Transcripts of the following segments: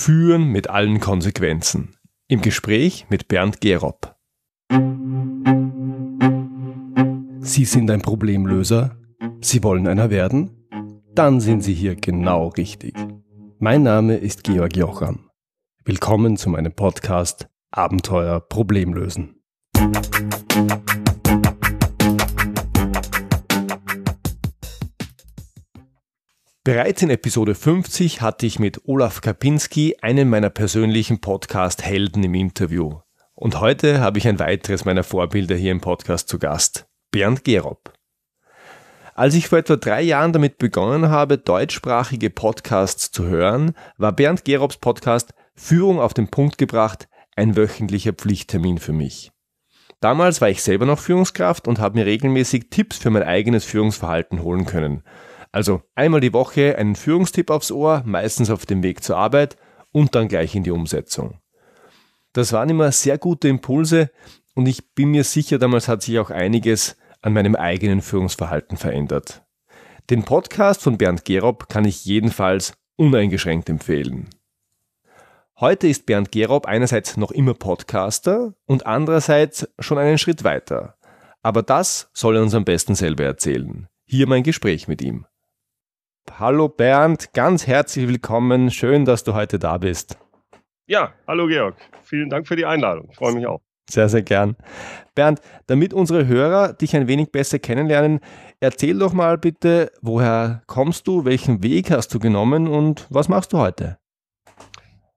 Führen mit allen Konsequenzen. Im Gespräch mit Bernd Gerob. Sie sind ein Problemlöser? Sie wollen einer werden? Dann sind Sie hier genau richtig. Mein Name ist Georg Jocham. Willkommen zu meinem Podcast Abenteuer Problemlösen. Bereits in Episode 50 hatte ich mit Olaf Kapinski einen meiner persönlichen Podcast-Helden im Interview. Und heute habe ich ein weiteres meiner Vorbilder hier im Podcast zu Gast, Bernd Gerob. Als ich vor etwa drei Jahren damit begonnen habe, deutschsprachige Podcasts zu hören, war Bernd Gerobs Podcast Führung auf den Punkt gebracht ein wöchentlicher Pflichttermin für mich. Damals war ich selber noch Führungskraft und habe mir regelmäßig Tipps für mein eigenes Führungsverhalten holen können – also einmal die Woche einen Führungstipp aufs Ohr, meistens auf dem Weg zur Arbeit und dann gleich in die Umsetzung. Das waren immer sehr gute Impulse und ich bin mir sicher, damals hat sich auch einiges an meinem eigenen Führungsverhalten verändert. Den Podcast von Bernd Gerob kann ich jedenfalls uneingeschränkt empfehlen. Heute ist Bernd Gerob einerseits noch immer Podcaster und andererseits schon einen Schritt weiter. Aber das soll er uns am besten selber erzählen. Hier mein Gespräch mit ihm. Hallo Bernd, ganz herzlich willkommen. Schön, dass du heute da bist. Ja, hallo Georg. Vielen Dank für die Einladung. Ich freue mich auch. Sehr, sehr gern. Bernd, damit unsere Hörer dich ein wenig besser kennenlernen, erzähl doch mal bitte, woher kommst du, welchen Weg hast du genommen und was machst du heute?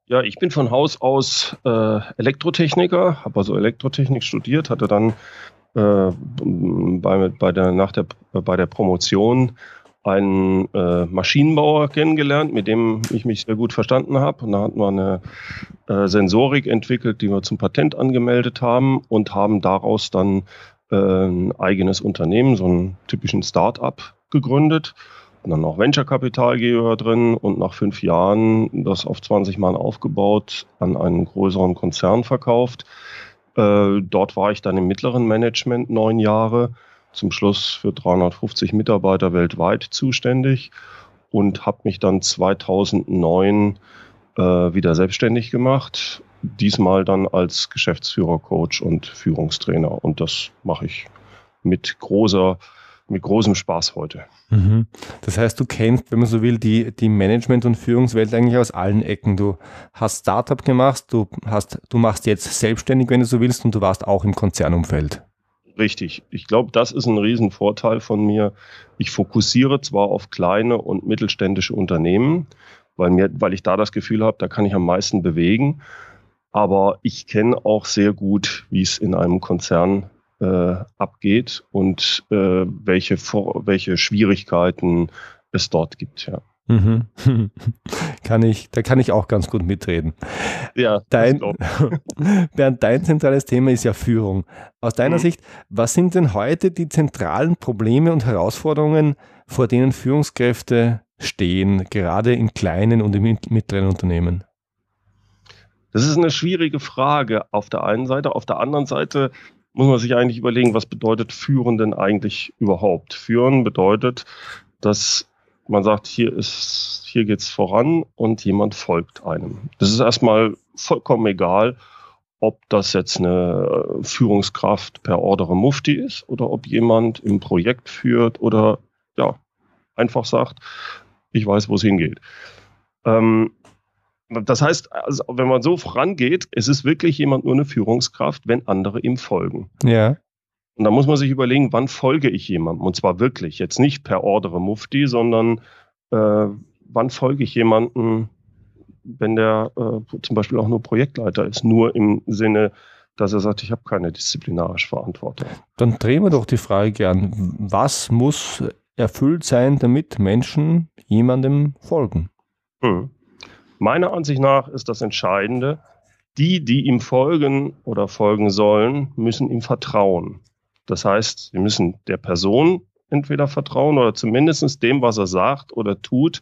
Ja, ich bin von Haus aus äh, Elektrotechniker, habe also Elektrotechnik studiert, hatte dann äh, bei, bei, der, nach der, bei der Promotion einen äh, Maschinenbauer kennengelernt, mit dem ich mich sehr gut verstanden habe. Und da hatten wir eine äh, Sensorik entwickelt, die wir zum Patent angemeldet haben und haben daraus dann äh, ein eigenes Unternehmen, so einen typischen Start-up gegründet. Und dann noch Venture-Kapitalgeber drin und nach fünf Jahren das auf 20 Mann aufgebaut, an einen größeren Konzern verkauft. Äh, dort war ich dann im mittleren Management neun Jahre zum Schluss für 350 Mitarbeiter weltweit zuständig und habe mich dann 2009 äh, wieder selbstständig gemacht. Diesmal dann als Geschäftsführer, Coach und Führungstrainer. Und das mache ich mit großer mit großem Spaß heute. Mhm. Das heißt, du kennst, wenn man so will, die, die Management- und Führungswelt eigentlich aus allen Ecken. Du hast Startup gemacht, du, hast, du machst jetzt selbstständig, wenn du so willst, und du warst auch im Konzernumfeld. Richtig. Ich glaube, das ist ein Riesenvorteil von mir. Ich fokussiere zwar auf kleine und mittelständische Unternehmen, weil, mir, weil ich da das Gefühl habe, da kann ich am meisten bewegen. Aber ich kenne auch sehr gut, wie es in einem Konzern äh, abgeht und äh, welche, welche Schwierigkeiten es dort gibt. Ja. Mhm. kann ich, da kann ich auch ganz gut mitreden. Ja, dein, Bernd, dein zentrales Thema ist ja Führung. Aus deiner mhm. Sicht, was sind denn heute die zentralen Probleme und Herausforderungen, vor denen Führungskräfte stehen, gerade in kleinen und in mittleren Unternehmen? Das ist eine schwierige Frage auf der einen Seite. Auf der anderen Seite muss man sich eigentlich überlegen, was bedeutet Führen denn eigentlich überhaupt? Führen bedeutet, dass man sagt, hier ist, hier geht's voran und jemand folgt einem. Das ist erstmal vollkommen egal, ob das jetzt eine äh, Führungskraft per Ordere Mufti ist oder ob jemand im Projekt führt oder ja, einfach sagt, ich weiß, wo es hingeht. Ähm, das heißt, also, wenn man so vorangeht, es ist wirklich jemand nur eine Führungskraft, wenn andere ihm folgen. Ja. Und da muss man sich überlegen, wann folge ich jemandem? Und zwar wirklich, jetzt nicht per Ordere Mufti, sondern äh, wann folge ich jemandem, wenn der äh, zum Beispiel auch nur Projektleiter ist, nur im Sinne, dass er sagt, ich habe keine disziplinarische Verantwortung. Dann drehen wir doch die Frage gern, was muss erfüllt sein, damit Menschen jemandem folgen? Hm. Meiner Ansicht nach ist das Entscheidende, die, die ihm folgen oder folgen sollen, müssen ihm vertrauen. Das heißt, sie müssen der Person entweder vertrauen oder zumindest dem, was er sagt oder tut,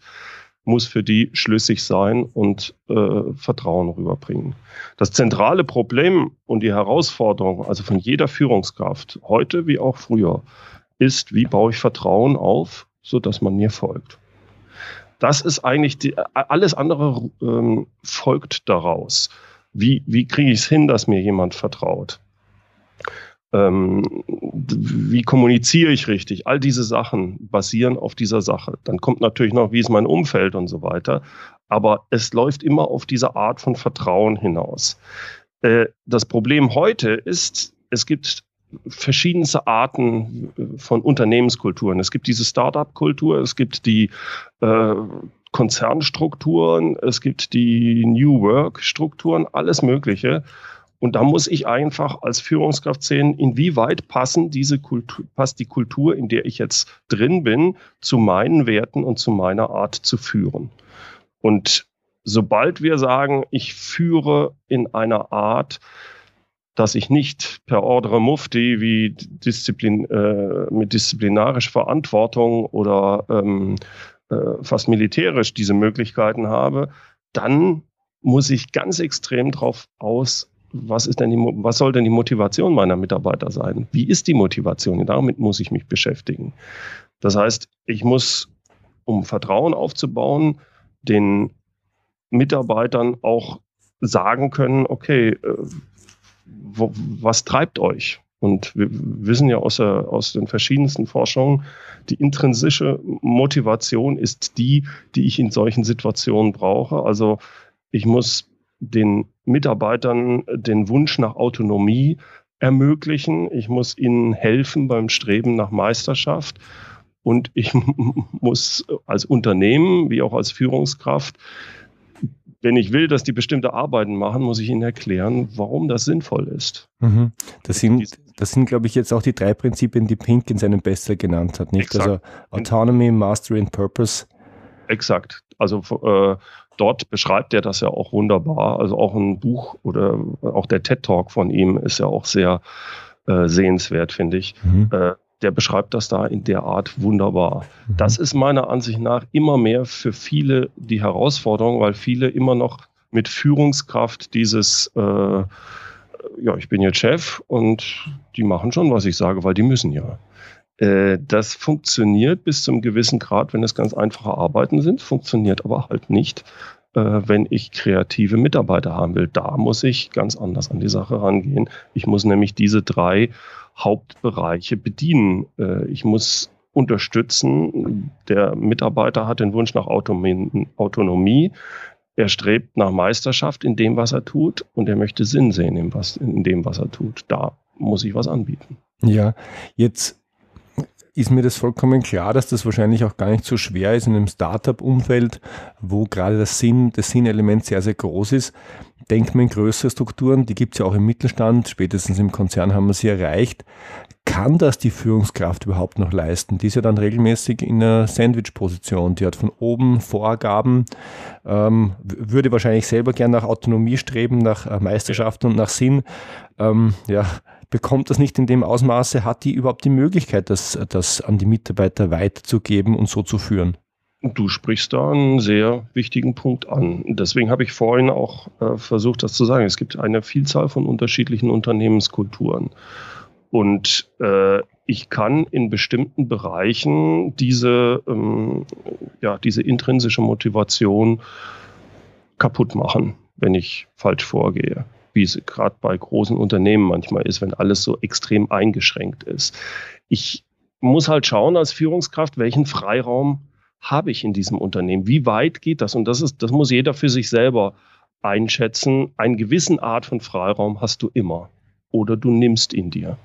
muss für die schlüssig sein und äh, Vertrauen rüberbringen. Das zentrale Problem und die Herausforderung, also von jeder Führungskraft, heute wie auch früher, ist, wie baue ich Vertrauen auf, sodass man mir folgt. Das ist eigentlich die, alles andere ähm, folgt daraus. Wie, wie kriege ich es hin, dass mir jemand vertraut? Ähm, wie kommuniziere ich richtig? All diese Sachen basieren auf dieser Sache. Dann kommt natürlich noch, wie ist mein Umfeld und so weiter. Aber es läuft immer auf diese Art von Vertrauen hinaus. Äh, das Problem heute ist, es gibt verschiedenste Arten von Unternehmenskulturen. Es gibt diese Startup-Kultur, es gibt die äh, Konzernstrukturen, es gibt die New Work-Strukturen, alles Mögliche. Und da muss ich einfach als Führungskraft sehen, inwieweit passen diese Kultur, passt die Kultur, in der ich jetzt drin bin, zu meinen Werten und zu meiner Art zu führen. Und sobald wir sagen, ich führe in einer Art, dass ich nicht per Ordre Mufti wie Disziplin, äh, mit disziplinarischer Verantwortung oder ähm, äh, fast militärisch diese Möglichkeiten habe, dann muss ich ganz extrem darauf aus, was ist denn die, was soll denn die Motivation meiner Mitarbeiter sein? Wie ist die Motivation? Damit muss ich mich beschäftigen. Das heißt, ich muss, um Vertrauen aufzubauen, den Mitarbeitern auch sagen können, okay, äh, wo, was treibt euch? Und wir wissen ja aus, der, aus den verschiedensten Forschungen, die intrinsische Motivation ist die, die ich in solchen Situationen brauche. Also ich muss den Mitarbeitern den Wunsch nach Autonomie ermöglichen. Ich muss ihnen helfen beim Streben nach Meisterschaft. Und ich muss als Unternehmen wie auch als Führungskraft wenn ich will, dass die bestimmte Arbeiten machen, muss ich ihnen erklären, warum das sinnvoll ist. Mhm. Das sind, das sind, glaube ich, jetzt auch die drei Prinzipien, die Pink in seinem Bester genannt hat, nicht? Exakt. Also Autonomy, Mastery and Purpose. Exakt. Also äh, dort beschreibt er das ja auch wunderbar. Also auch ein Buch oder auch der TED Talk von ihm ist ja auch sehr äh, sehenswert, finde ich. Mhm. Äh, der beschreibt das da in der Art wunderbar. Mhm. Das ist meiner Ansicht nach immer mehr für viele die Herausforderung, weil viele immer noch mit Führungskraft dieses, äh, ja, ich bin jetzt Chef und die machen schon, was ich sage, weil die müssen ja. Äh, das funktioniert bis zum gewissen Grad, wenn es ganz einfache Arbeiten sind, funktioniert aber halt nicht, äh, wenn ich kreative Mitarbeiter haben will. Da muss ich ganz anders an die Sache rangehen. Ich muss nämlich diese drei Hauptbereiche bedienen. Äh, ich muss unterstützen. Der Mitarbeiter hat den Wunsch nach Autonomie. Er strebt nach Meisterschaft in dem, was er tut, und er möchte Sinn sehen in, was, in dem, was er tut. Da muss ich was anbieten. Ja, jetzt ist mir das vollkommen klar, dass das wahrscheinlich auch gar nicht so schwer ist in einem Startup-Umfeld, wo gerade das Sinn, das Sinnelement sehr, sehr groß ist. Denkt man in größere Strukturen, die gibt es ja auch im Mittelstand, spätestens im Konzern haben wir sie erreicht. Kann das die Führungskraft überhaupt noch leisten? Die ist ja dann regelmäßig in einer Sandwich-Position. Die hat von oben Vorgaben, ähm, würde wahrscheinlich selber gern nach Autonomie streben, nach äh, Meisterschaft und nach Sinn. Ähm, ja, bekommt das nicht in dem Ausmaße, hat die überhaupt die Möglichkeit, das, das an die Mitarbeiter weiterzugeben und so zu führen? Du sprichst da einen sehr wichtigen Punkt an. Deswegen habe ich vorhin auch äh, versucht, das zu sagen. Es gibt eine Vielzahl von unterschiedlichen Unternehmenskulturen. Und äh, ich kann in bestimmten Bereichen diese, ähm, ja, diese intrinsische Motivation kaputt machen, wenn ich falsch vorgehe wie es gerade bei großen Unternehmen manchmal ist, wenn alles so extrem eingeschränkt ist. Ich muss halt schauen als Führungskraft, welchen Freiraum habe ich in diesem Unternehmen? Wie weit geht das? Und das ist, das muss jeder für sich selber einschätzen. Einen gewissen Art von Freiraum hast du immer. Oder du nimmst ihn dir.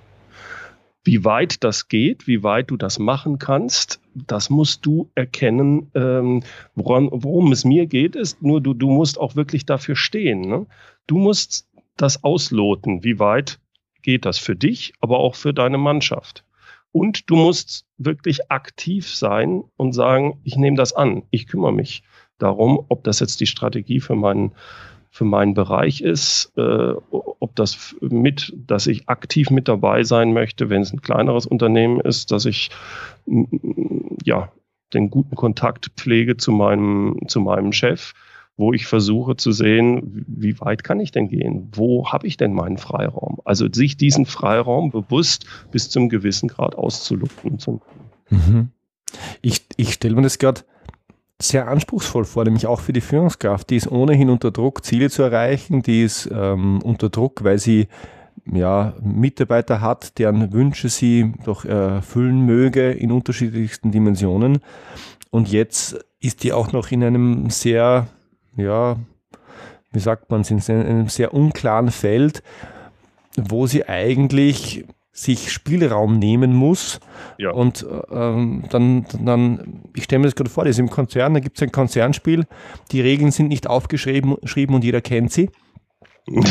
Wie weit das geht, wie weit du das machen kannst, das musst du erkennen. Ähm, woran, worum es mir geht, ist nur, du, du musst auch wirklich dafür stehen. Ne? Du musst das ausloten, wie weit geht das für dich, aber auch für deine Mannschaft. Und du musst wirklich aktiv sein und sagen, ich nehme das an, ich kümmere mich darum, ob das jetzt die Strategie für meinen für meinen Bereich ist, äh, ob das mit, dass ich aktiv mit dabei sein möchte, wenn es ein kleineres Unternehmen ist, dass ich ja den guten Kontakt pflege zu meinem zu meinem Chef, wo ich versuche zu sehen, wie weit kann ich denn gehen? Wo habe ich denn meinen Freiraum? Also sich diesen Freiraum bewusst bis zum gewissen Grad auszulupfen. Mhm. Ich, ich stelle mir das gerade sehr anspruchsvoll vor, nämlich auch für die Führungskraft. Die ist ohnehin unter Druck, Ziele zu erreichen. Die ist ähm, unter Druck, weil sie ja, Mitarbeiter hat, deren Wünsche sie doch erfüllen möge in unterschiedlichsten Dimensionen. Und jetzt ist die auch noch in einem sehr, ja, wie sagt man, in einem sehr unklaren Feld, wo sie eigentlich sich Spielraum nehmen muss. Ja. Und ähm, dann, dann, ich stelle mir das gerade vor, das ist im Konzern, da gibt es ein Konzernspiel, die Regeln sind nicht aufgeschrieben und jeder kennt sie.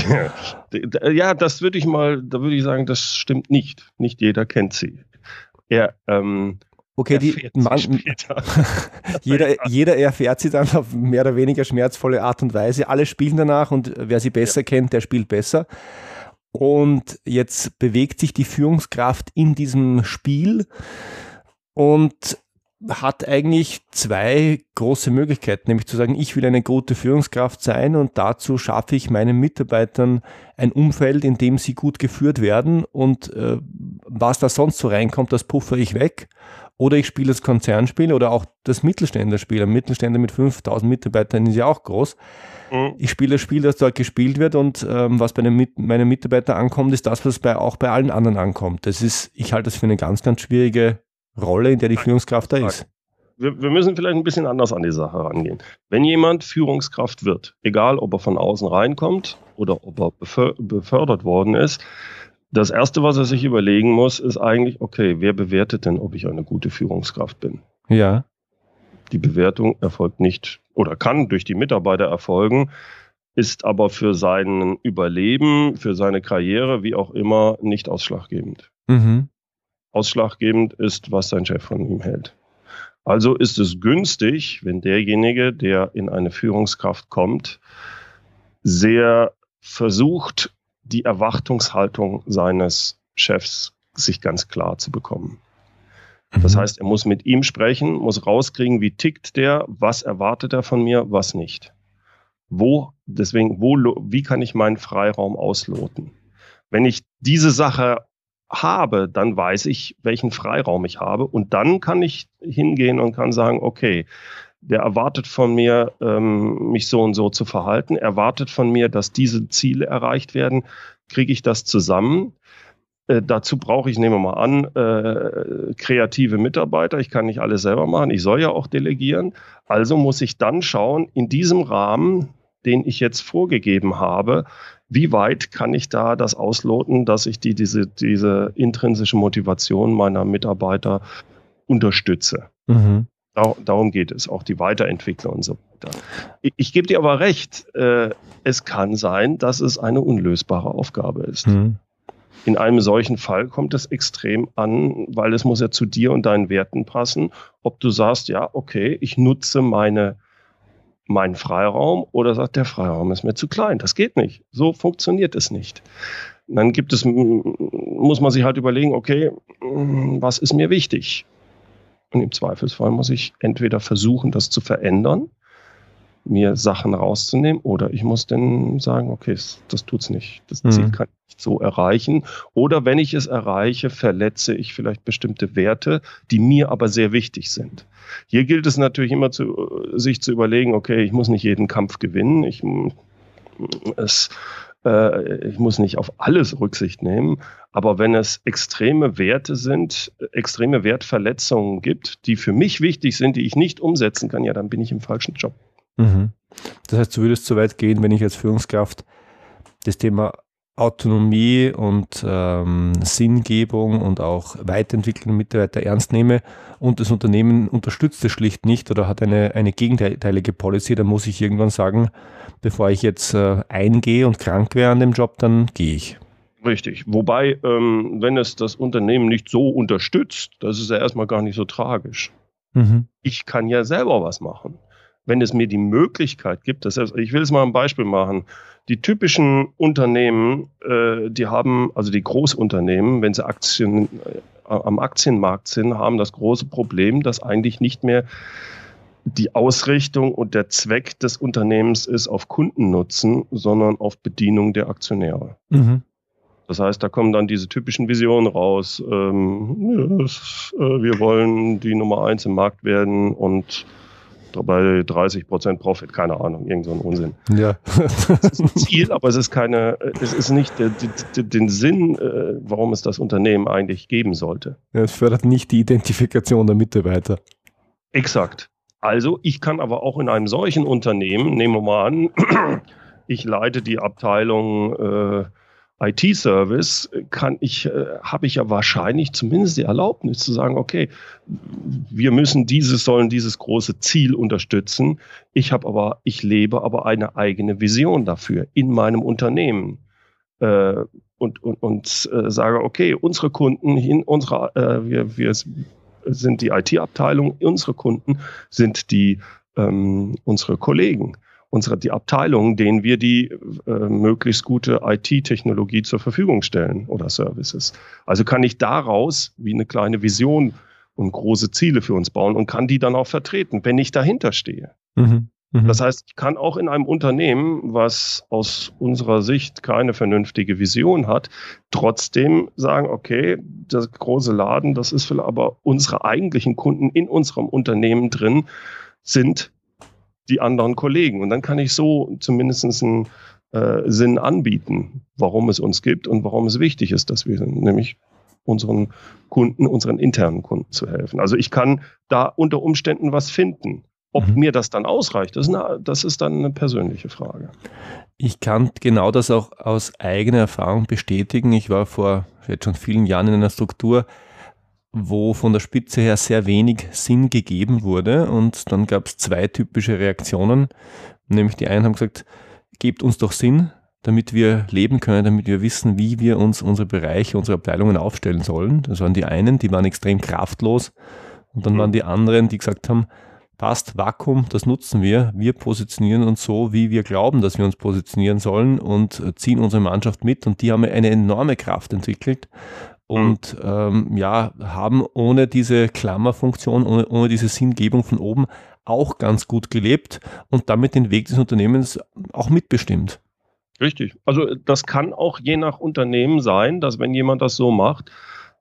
ja, das würde ich mal, da würde ich sagen, das stimmt nicht. Nicht jeder kennt sie. Er, ähm, Okay, die, man, jeder, jeder erfährt sie dann auf mehr oder weniger schmerzvolle Art und Weise. Alle spielen danach und wer sie besser ja. kennt, der spielt besser. Und jetzt bewegt sich die Führungskraft in diesem Spiel und hat eigentlich zwei große Möglichkeiten, nämlich zu sagen, ich will eine gute Führungskraft sein und dazu schaffe ich meinen Mitarbeitern ein Umfeld, in dem sie gut geführt werden und äh, was da sonst so reinkommt, das puffer ich weg. Oder ich spiele das Konzernspiel oder auch das Mittelständerspiel. Ein Mittelständler mit 5000 Mitarbeitern ist ja auch groß. Mhm. Ich spiele das Spiel, das dort gespielt wird und ähm, was bei den, meinen Mitarbeitern ankommt, ist das, was bei, auch bei allen anderen ankommt. Das ist, ich halte das für eine ganz, ganz schwierige Rolle, in der die Führungskraft da ist. Wir, wir, müssen vielleicht ein bisschen anders an die Sache rangehen. Wenn jemand Führungskraft wird, egal ob er von außen reinkommt oder ob er befördert worden ist, das Erste, was er sich überlegen muss, ist eigentlich, okay, wer bewertet denn, ob ich eine gute Führungskraft bin? Ja. Die Bewertung erfolgt nicht oder kann durch die Mitarbeiter erfolgen, ist aber für sein Überleben, für seine Karriere, wie auch immer, nicht ausschlaggebend. Mhm. Ausschlaggebend ist, was sein Chef von ihm hält. Also ist es günstig, wenn derjenige, der in eine Führungskraft kommt, sehr versucht, die Erwartungshaltung seines Chefs sich ganz klar zu bekommen. Das mhm. heißt, er muss mit ihm sprechen, muss rauskriegen, wie tickt der, was erwartet er von mir, was nicht. Wo, deswegen, wo, wie kann ich meinen Freiraum ausloten? Wenn ich diese Sache habe, dann weiß ich, welchen Freiraum ich habe und dann kann ich hingehen und kann sagen, okay, der erwartet von mir, ähm, mich so und so zu verhalten, erwartet von mir, dass diese Ziele erreicht werden. Kriege ich das zusammen? Äh, dazu brauche ich, nehmen wir mal an, äh, kreative Mitarbeiter. Ich kann nicht alles selber machen. Ich soll ja auch delegieren. Also muss ich dann schauen, in diesem Rahmen, den ich jetzt vorgegeben habe, wie weit kann ich da das ausloten, dass ich die, diese, diese intrinsische Motivation meiner Mitarbeiter unterstütze. Mhm. Darum geht es, auch die Weiterentwicklung und so weiter. Ich, ich gebe dir aber recht, äh, es kann sein, dass es eine unlösbare Aufgabe ist. Mhm. In einem solchen Fall kommt es extrem an, weil es muss ja zu dir und deinen Werten passen, ob du sagst, ja, okay, ich nutze meine, meinen Freiraum oder sagt, der Freiraum ist mir zu klein. Das geht nicht. So funktioniert es nicht. dann gibt es, muss man sich halt überlegen, okay, was ist mir wichtig? Und im Zweifelsfall muss ich entweder versuchen, das zu verändern, mir Sachen rauszunehmen, oder ich muss dann sagen, okay, das, tut's nicht. Das mhm. Ziel kann ich nicht so erreichen. Oder wenn ich es erreiche, verletze ich vielleicht bestimmte Werte, die mir aber sehr wichtig sind. Hier gilt es natürlich immer zu, sich zu überlegen, okay, ich muss nicht jeden Kampf gewinnen. Ich, es, äh, ich muss nicht auf alles Rücksicht nehmen, aber wenn es extreme Werte sind, extreme Wertverletzungen gibt, die für mich wichtig sind, die ich nicht umsetzen kann, ja, dann bin ich im falschen Job. Mhm. Das heißt, du würdest so weit gehen, wenn ich als Führungskraft das Thema Autonomie und ähm, Sinngebung und auch Weiterentwicklung Mitarbeiter ernst nehme und das Unternehmen unterstützt es schlicht nicht oder hat eine, eine gegenteilige Policy, dann muss ich irgendwann sagen, bevor ich jetzt äh, eingehe und krank wäre an dem Job, dann gehe ich. Richtig. Wobei, ähm, wenn es das Unternehmen nicht so unterstützt, das ist ja erstmal gar nicht so tragisch. Mhm. Ich kann ja selber was machen wenn es mir die Möglichkeit gibt, das heißt, ich will es mal ein Beispiel machen. Die typischen Unternehmen, äh, die haben, also die Großunternehmen, wenn sie Aktien äh, am Aktienmarkt sind, haben das große Problem, dass eigentlich nicht mehr die Ausrichtung und der Zweck des Unternehmens ist auf Kundennutzen, sondern auf Bedienung der Aktionäre. Mhm. Das heißt, da kommen dann diese typischen Visionen raus. Ähm, das, äh, wir wollen die Nummer eins im Markt werden und bei 30 Prozent Profit, keine Ahnung, irgend so ein Unsinn. Ja. es ist ein Ziel, aber es ist keine, es ist nicht der, der, den Sinn, äh, warum es das Unternehmen eigentlich geben sollte. Ja, es fördert nicht die Identifikation der Mitarbeiter. Exakt. Also ich kann aber auch in einem solchen Unternehmen, nehmen wir mal an, ich leite die Abteilung äh, IT-Service kann ich, äh, habe ich ja wahrscheinlich zumindest die Erlaubnis zu sagen, okay, wir müssen dieses, sollen dieses große Ziel unterstützen. Ich habe aber, ich lebe aber eine eigene Vision dafür in meinem Unternehmen. Äh, und, und, und äh, sage, okay, unsere Kunden, in unserer, äh, wir, wir sind die IT-Abteilung, unsere Kunden sind die ähm, unsere Kollegen unsere die Abteilungen, denen wir die äh, möglichst gute IT-Technologie zur Verfügung stellen oder Services. Also kann ich daraus wie eine kleine Vision und große Ziele für uns bauen und kann die dann auch vertreten, wenn ich dahinter stehe. Mhm. Mhm. Das heißt, ich kann auch in einem Unternehmen, was aus unserer Sicht keine vernünftige Vision hat, trotzdem sagen, okay, das große Laden, das ist vielleicht aber unsere eigentlichen Kunden in unserem Unternehmen drin sind die anderen Kollegen. Und dann kann ich so zumindest einen äh, Sinn anbieten, warum es uns gibt und warum es wichtig ist, dass wir nämlich unseren Kunden, unseren internen Kunden zu helfen. Also ich kann da unter Umständen was finden. Ob mhm. mir das dann ausreicht, das ist, eine, das ist dann eine persönliche Frage. Ich kann genau das auch aus eigener Erfahrung bestätigen. Ich war vor jetzt schon vielen Jahren in einer Struktur, wo von der Spitze her sehr wenig Sinn gegeben wurde. Und dann gab es zwei typische Reaktionen. Nämlich die einen haben gesagt, gebt uns doch Sinn, damit wir leben können, damit wir wissen, wie wir uns unsere Bereiche, unsere Abteilungen aufstellen sollen. Das waren die einen, die waren extrem kraftlos. Und dann waren die anderen, die gesagt haben, passt, Vakuum, das nutzen wir. Wir positionieren uns so, wie wir glauben, dass wir uns positionieren sollen und ziehen unsere Mannschaft mit. Und die haben eine enorme Kraft entwickelt und ähm, ja, haben ohne diese Klammerfunktion, ohne, ohne diese Sinngebung von oben auch ganz gut gelebt und damit den Weg des Unternehmens auch mitbestimmt. Richtig. Also das kann auch je nach Unternehmen sein, dass wenn jemand das so macht,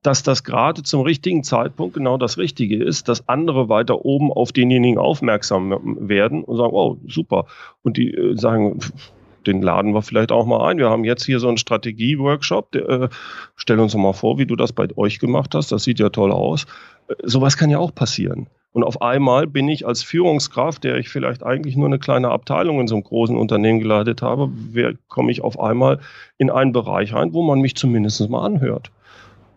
dass das gerade zum richtigen Zeitpunkt genau das Richtige ist, dass andere weiter oben auf denjenigen aufmerksam werden und sagen, oh, super. Und die äh, sagen, den laden wir vielleicht auch mal ein. Wir haben jetzt hier so einen Strategie-Workshop. Äh, stell uns mal vor, wie du das bei euch gemacht hast. Das sieht ja toll aus. Äh, sowas kann ja auch passieren. Und auf einmal bin ich als Führungskraft, der ich vielleicht eigentlich nur eine kleine Abteilung in so einem großen Unternehmen geleitet habe, komme ich auf einmal in einen Bereich rein, wo man mich zumindest mal anhört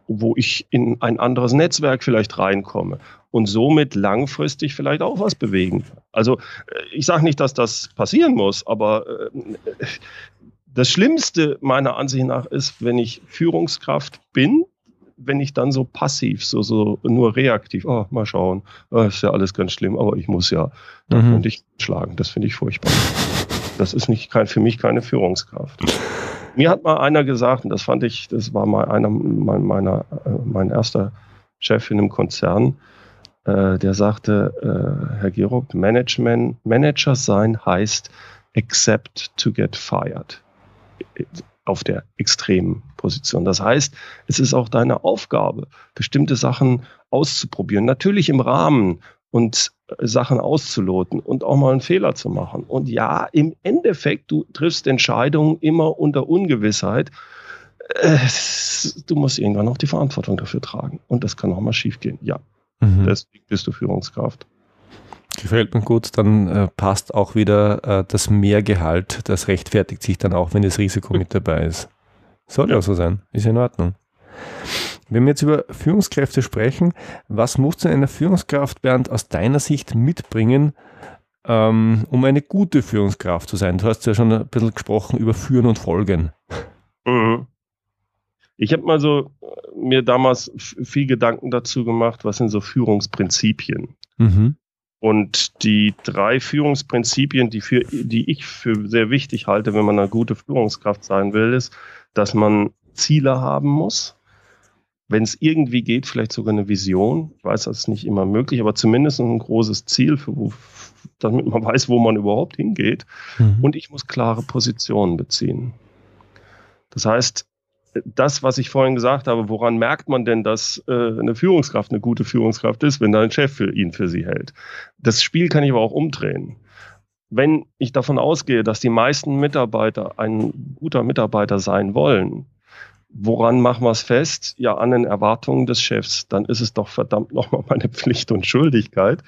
wo ich in ein anderes Netzwerk vielleicht reinkomme und somit langfristig vielleicht auch was bewegen. Also äh, ich sage nicht, dass das passieren muss, aber äh, das Schlimmste meiner Ansicht nach ist, wenn ich Führungskraft bin, wenn ich dann so passiv, so, so nur reaktiv, oh, mal schauen, oh, ist ja alles ganz schlimm, aber ich muss ja, da mhm. könnte ich schlagen. Das finde ich furchtbar. Das ist nicht kein, für mich keine Führungskraft. Mir hat mal einer gesagt, und das fand ich, das war mal einer mein, meiner, äh, mein erster Chef in einem Konzern, äh, der sagte, äh, Herr Gerob, Management, Manager sein heißt accept to get fired auf der extremen Position. Das heißt, es ist auch deine Aufgabe, bestimmte Sachen auszuprobieren. Natürlich im Rahmen und Sachen auszuloten und auch mal einen Fehler zu machen. Und ja, im Endeffekt, du triffst Entscheidungen immer unter Ungewissheit. Äh, du musst irgendwann auch die Verantwortung dafür tragen. Und das kann auch mal schiefgehen. Ja, mhm. deswegen bist du Führungskraft. Gefällt mir gut, dann äh, passt auch wieder äh, das Mehrgehalt, das rechtfertigt sich dann auch, wenn das Risiko mit dabei ist. Soll ja auch so sein, ist in Ordnung. Wenn wir jetzt über Führungskräfte sprechen, was muss denn eine Führungskraft, Bernd, aus deiner Sicht mitbringen, ähm, um eine gute Führungskraft zu sein? Du hast ja schon ein bisschen gesprochen über Führen und Folgen. Mhm. Ich habe mal so äh, mir damals viel Gedanken dazu gemacht, was sind so Führungsprinzipien. Mhm. Und die drei Führungsprinzipien, die, für, die ich für sehr wichtig halte, wenn man eine gute Führungskraft sein will, ist, dass man Ziele haben muss, wenn es irgendwie geht, vielleicht sogar eine Vision. Ich weiß, das ist nicht immer möglich, aber zumindest ein großes Ziel, für wo, damit man weiß, wo man überhaupt hingeht. Mhm. Und ich muss klare Positionen beziehen. Das heißt, das, was ich vorhin gesagt habe, woran merkt man denn, dass äh, eine Führungskraft eine gute Führungskraft ist, wenn da ein Chef für ihn für sie hält? Das Spiel kann ich aber auch umdrehen. Wenn ich davon ausgehe, dass die meisten Mitarbeiter ein guter Mitarbeiter sein wollen, woran machen wir es fest? Ja, an den Erwartungen des Chefs. Dann ist es doch verdammt nochmal meine Pflicht und Schuldigkeit,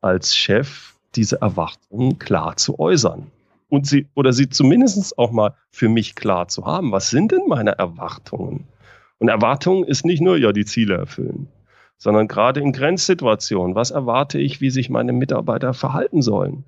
als Chef diese Erwartungen klar zu äußern und sie oder sie zumindest auch mal für mich klar zu haben. Was sind denn meine Erwartungen? Und Erwartungen ist nicht nur ja die Ziele erfüllen, sondern gerade in Grenzsituationen. Was erwarte ich, wie sich meine Mitarbeiter verhalten sollen?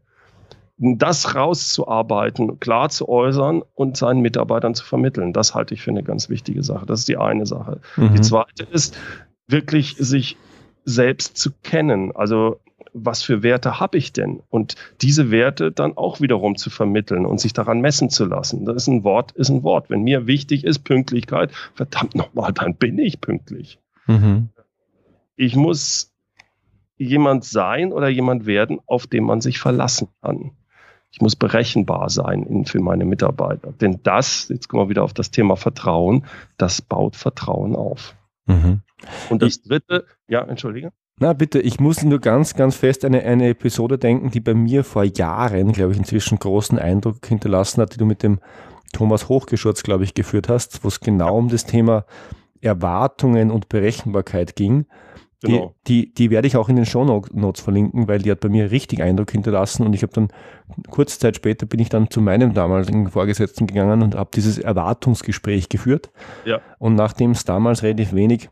Das rauszuarbeiten, klar zu äußern und seinen Mitarbeitern zu vermitteln, das halte ich für eine ganz wichtige Sache. Das ist die eine Sache. Mhm. Die zweite ist wirklich sich selbst zu kennen. Also was für Werte habe ich denn? Und diese Werte dann auch wiederum zu vermitteln und sich daran messen zu lassen. Das ist ein Wort, ist ein Wort. Wenn mir wichtig ist Pünktlichkeit, verdammt nochmal, dann bin ich pünktlich. Mhm. Ich muss jemand sein oder jemand werden, auf den man sich verlassen kann. Ich muss berechenbar sein für meine Mitarbeiter. Denn das, jetzt kommen wir wieder auf das Thema Vertrauen, das baut Vertrauen auf. Mhm. Und das dritte, ja, entschuldige. Na bitte, ich muss nur ganz, ganz fest an eine, eine Episode denken, die bei mir vor Jahren, glaube ich, inzwischen großen Eindruck hinterlassen hat, die du mit dem Thomas Hochgeschurz, glaube ich, geführt hast, wo es genau um das Thema Erwartungen und Berechenbarkeit ging. Genau. Die, die, die werde ich auch in den Show Notes verlinken, weil die hat bei mir richtig Eindruck hinterlassen und ich habe dann kurze Zeit später bin ich dann zu meinem damaligen Vorgesetzten gegangen und habe dieses Erwartungsgespräch geführt. Ja. Und nachdem es damals relativ wenig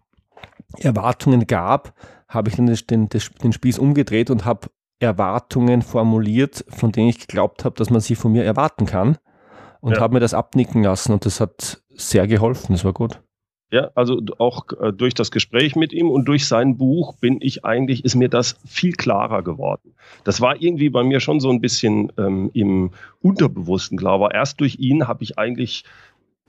Erwartungen gab, habe ich dann den, den, Spieß umgedreht und habe Erwartungen formuliert, von denen ich geglaubt habe, dass man sie von mir erwarten kann. Und ja. habe mir das abnicken lassen und das hat sehr geholfen. Das war gut. Ja, also auch äh, durch das Gespräch mit ihm und durch sein Buch bin ich eigentlich, ist mir das viel klarer geworden. Das war irgendwie bei mir schon so ein bisschen ähm, im Unterbewussten klar, aber erst durch ihn habe ich eigentlich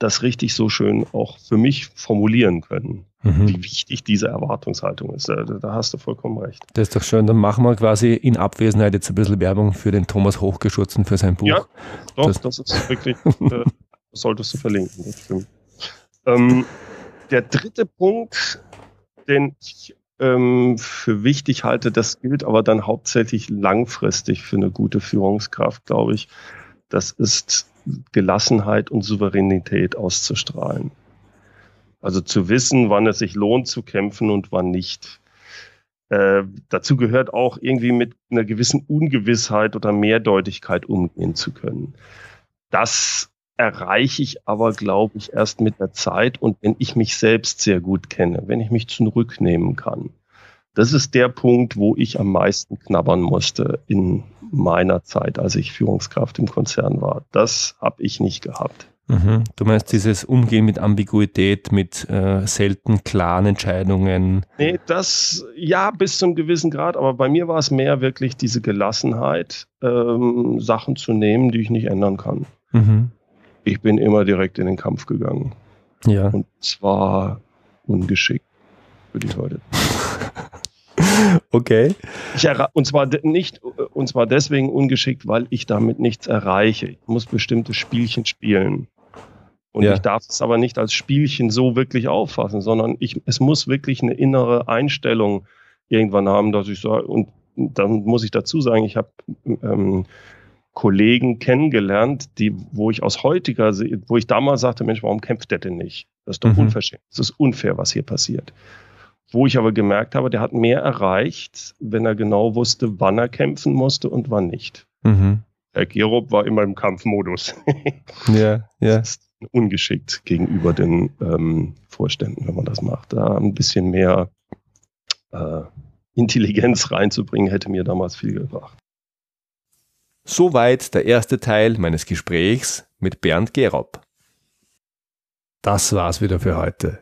das richtig so schön auch für mich formulieren können, mhm. wie wichtig diese Erwartungshaltung ist. Da, da, hast du vollkommen recht. Das ist doch schön. Dann machen wir quasi in Abwesenheit jetzt ein bisschen Werbung für den Thomas Hochgeschutzen für sein Buch. Ja, doch, das, das ist wirklich, äh, das solltest du verlinken. Das stimmt. Ähm, der dritte Punkt, den ich ähm, für wichtig halte, das gilt aber dann hauptsächlich langfristig für eine gute Führungskraft, glaube ich. Das ist Gelassenheit und Souveränität auszustrahlen. Also zu wissen, wann es sich lohnt zu kämpfen und wann nicht. Äh, dazu gehört auch irgendwie mit einer gewissen Ungewissheit oder Mehrdeutigkeit umgehen zu können. Das erreiche ich aber, glaube ich, erst mit der Zeit und wenn ich mich selbst sehr gut kenne, wenn ich mich zurücknehmen kann. Das ist der Punkt, wo ich am meisten knabbern musste in meiner Zeit, als ich Führungskraft im Konzern war. Das habe ich nicht gehabt. Mhm. Du meinst dieses Umgehen mit Ambiguität, mit äh, selten klaren Entscheidungen? Nee, das ja bis zum gewissen Grad, aber bei mir war es mehr wirklich diese Gelassenheit, ähm, Sachen zu nehmen, die ich nicht ändern kann. Mhm. Ich bin immer direkt in den Kampf gegangen. Ja. Und zwar ungeschickt, würde ich heute. Okay. Ich und zwar nicht, und zwar deswegen ungeschickt, weil ich damit nichts erreiche. Ich muss bestimmte Spielchen spielen. Und ja. ich darf es aber nicht als Spielchen so wirklich auffassen, sondern ich, es muss wirklich eine innere Einstellung irgendwann haben, dass ich sage, und dann muss ich dazu sagen, ich habe ähm, Kollegen kennengelernt, die, wo ich aus heutiger, wo ich damals sagte, Mensch, warum kämpft der denn nicht? Das ist doch mhm. unverschämt. Das ist unfair, was hier passiert. Wo ich aber gemerkt habe, der hat mehr erreicht, wenn er genau wusste, wann er kämpfen musste und wann nicht. Mhm. Herr Gerob war immer im Kampfmodus. ja, ja. Ungeschickt gegenüber den ähm, Vorständen, wenn man das macht. Da ein bisschen mehr äh, Intelligenz reinzubringen, hätte mir damals viel gebracht. Soweit der erste Teil meines Gesprächs mit Bernd Gerob. Das war's wieder für heute.